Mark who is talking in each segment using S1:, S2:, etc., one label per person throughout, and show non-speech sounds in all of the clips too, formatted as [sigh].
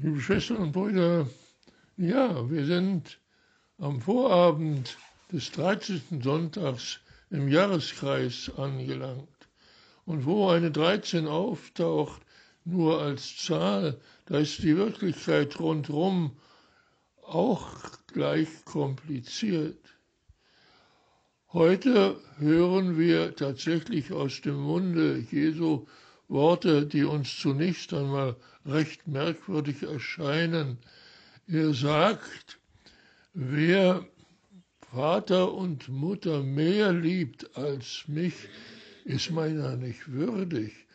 S1: Liebe Schwestern und Brüder, ja, wir sind am Vorabend des 13. Sonntags im Jahreskreis angelangt. Und wo eine 13 auftaucht, nur als Zahl, da ist die Wirklichkeit rundherum auch gleich kompliziert. Heute hören wir tatsächlich aus dem Munde Jesu Worte, die uns zunächst einmal recht merkwürdig erscheinen. Er sagt, wer Vater und Mutter mehr liebt als mich, ist meiner nicht würdig.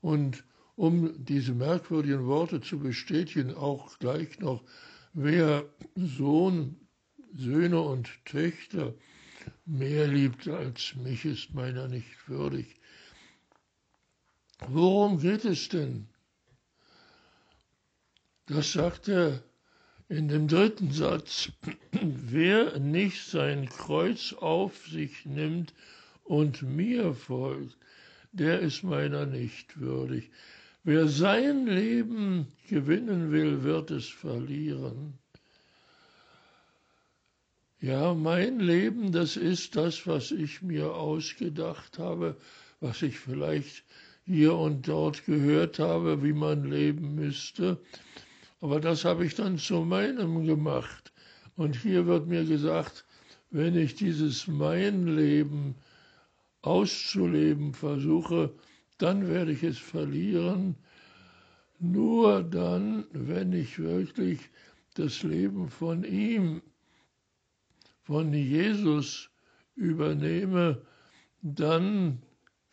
S1: Und um diese merkwürdigen Worte zu bestätigen, auch gleich noch, wer Sohn, Söhne und Töchter mehr liebt als mich, ist meiner nicht würdig. Worum geht es denn? Das sagt er in dem dritten Satz. [clears throat] Wer nicht sein Kreuz auf sich nimmt und mir folgt, der ist meiner nicht würdig. Wer sein Leben gewinnen will, wird es verlieren. Ja, mein Leben, das ist das, was ich mir ausgedacht habe, was ich vielleicht hier und dort gehört habe, wie man leben müsste. Aber das habe ich dann zu meinem gemacht. Und hier wird mir gesagt, wenn ich dieses mein Leben auszuleben versuche, dann werde ich es verlieren. Nur dann, wenn ich wirklich das Leben von ihm, von Jesus übernehme, dann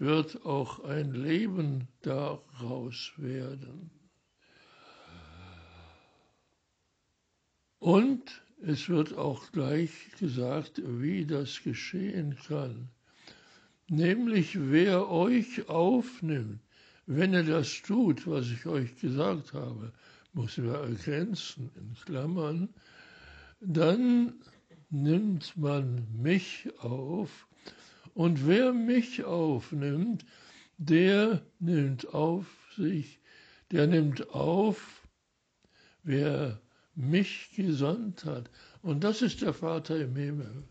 S1: wird auch ein Leben daraus werden. Und es wird auch gleich gesagt, wie das geschehen kann. Nämlich wer euch aufnimmt, wenn er das tut, was ich euch gesagt habe, muss wir ergänzen in Klammern, dann nimmt man mich auf und wer mich aufnimmt, der nimmt auf sich, der nimmt auf, wer mich gesandt hat. Und das ist der Vater im Himmel.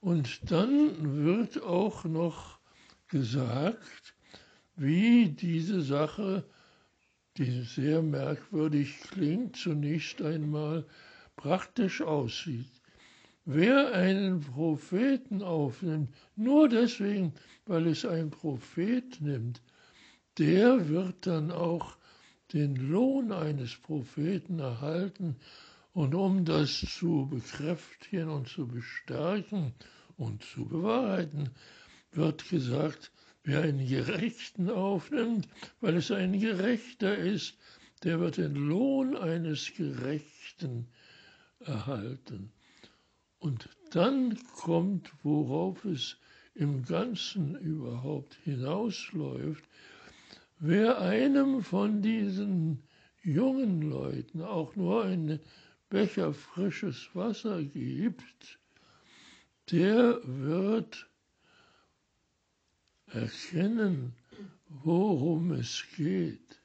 S1: Und dann wird auch noch gesagt, wie diese Sache, die sehr merkwürdig klingt, zunächst einmal praktisch aussieht. Wer einen Propheten aufnimmt, nur deswegen, weil es ein Prophet nimmt, der wird dann auch den Lohn eines Propheten erhalten. Und um das zu bekräftigen und zu bestärken und zu bewahrheiten, wird gesagt, wer einen Gerechten aufnimmt, weil es ein Gerechter ist, der wird den Lohn eines Gerechten erhalten. Und dann kommt, worauf es im Ganzen überhaupt hinausläuft, wer einem von diesen jungen Leuten auch nur einen Becher frisches Wasser gibt, der wird erkennen, worum es geht.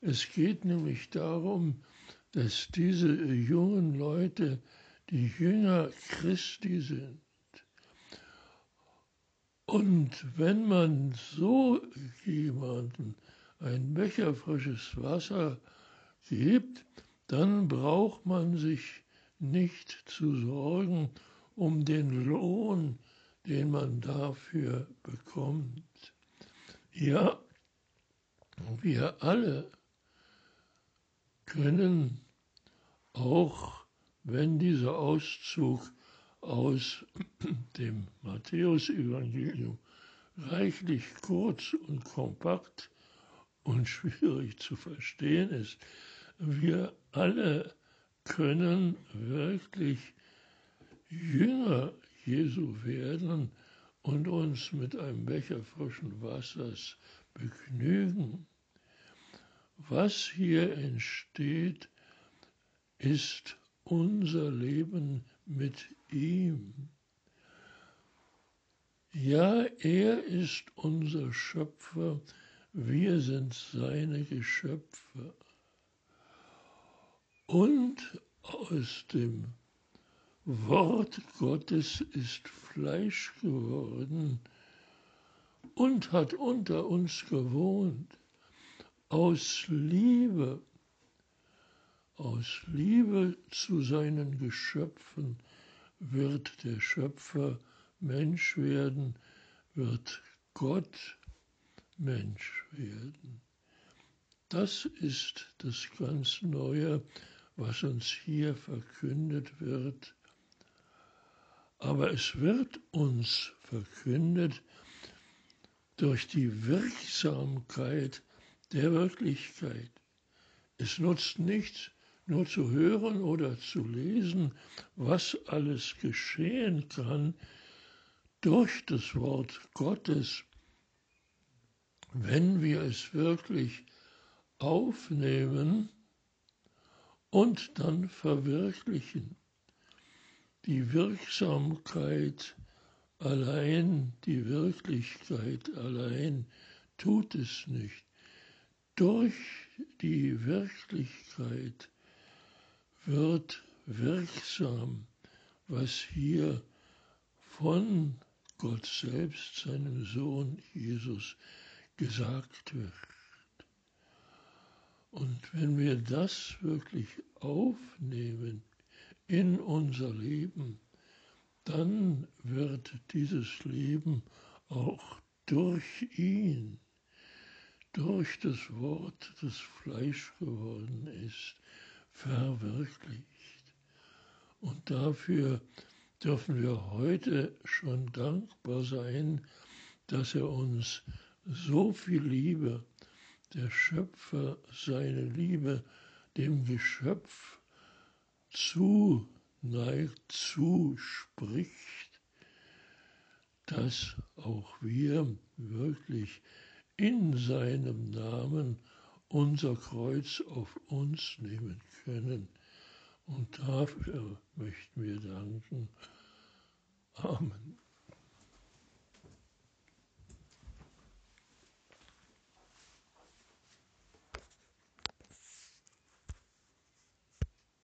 S1: Es geht nämlich darum, dass diese jungen Leute die Jünger Christi sind. Und wenn man so jemanden ein Becher frisches Wasser gibt, dann braucht man sich nicht zu sorgen um den Lohn, den man dafür bekommt. Ja, wir alle können auch wenn dieser Auszug aus [clears throat] dem Matthäusevangelium reichlich kurz und kompakt und [laughs] schwierig zu verstehen ist, wir alle können wirklich Jünger Jesu werden und uns mit einem Becher frischen Wassers begnügen. Was hier entsteht, ist unser Leben mit ihm. Ja, er ist unser Schöpfer, wir sind seine Geschöpfe. und aus dem Wort Gottes ist Fleisch geworden und hat unter uns gewohnt, aus Liebe, aus Liebe zu seinen Geschöpfen wird der Schöpfer Mensch werden, wird Gott Mensch werden. Das ist das ganz Neue, was uns hier verkündet wird. Aber es wird uns verkündet durch die Wirksamkeit der Wirklichkeit. Es nutzt nichts, nur zu hören oder zu lesen, was alles geschehen kann durch das Wort Gottes, wenn wir es wirklich aufnehmen und dann verwirklichen. Die Wirksamkeit allein, die Wirklichkeit allein tut es nicht. Durch die Wirklichkeit wird wirksam, was hier von Gott selbst, seinem Sohn Jesus, gesagt wird. Und wenn wir das wirklich aufnehmen in unser Leben, dann wird dieses Leben auch durch ihn, durch das Wort, das Fleisch geworden ist, verwirklicht. Und dafür dürfen wir heute schon dankbar sein, dass er uns so viel Liebe der Schöpfer seine Liebe dem Geschöpf zuneigt, zuspricht, dass auch wir wirklich in seinem Namen unser Kreuz auf uns nehmen können. Und dafür möchten wir danken. Amen.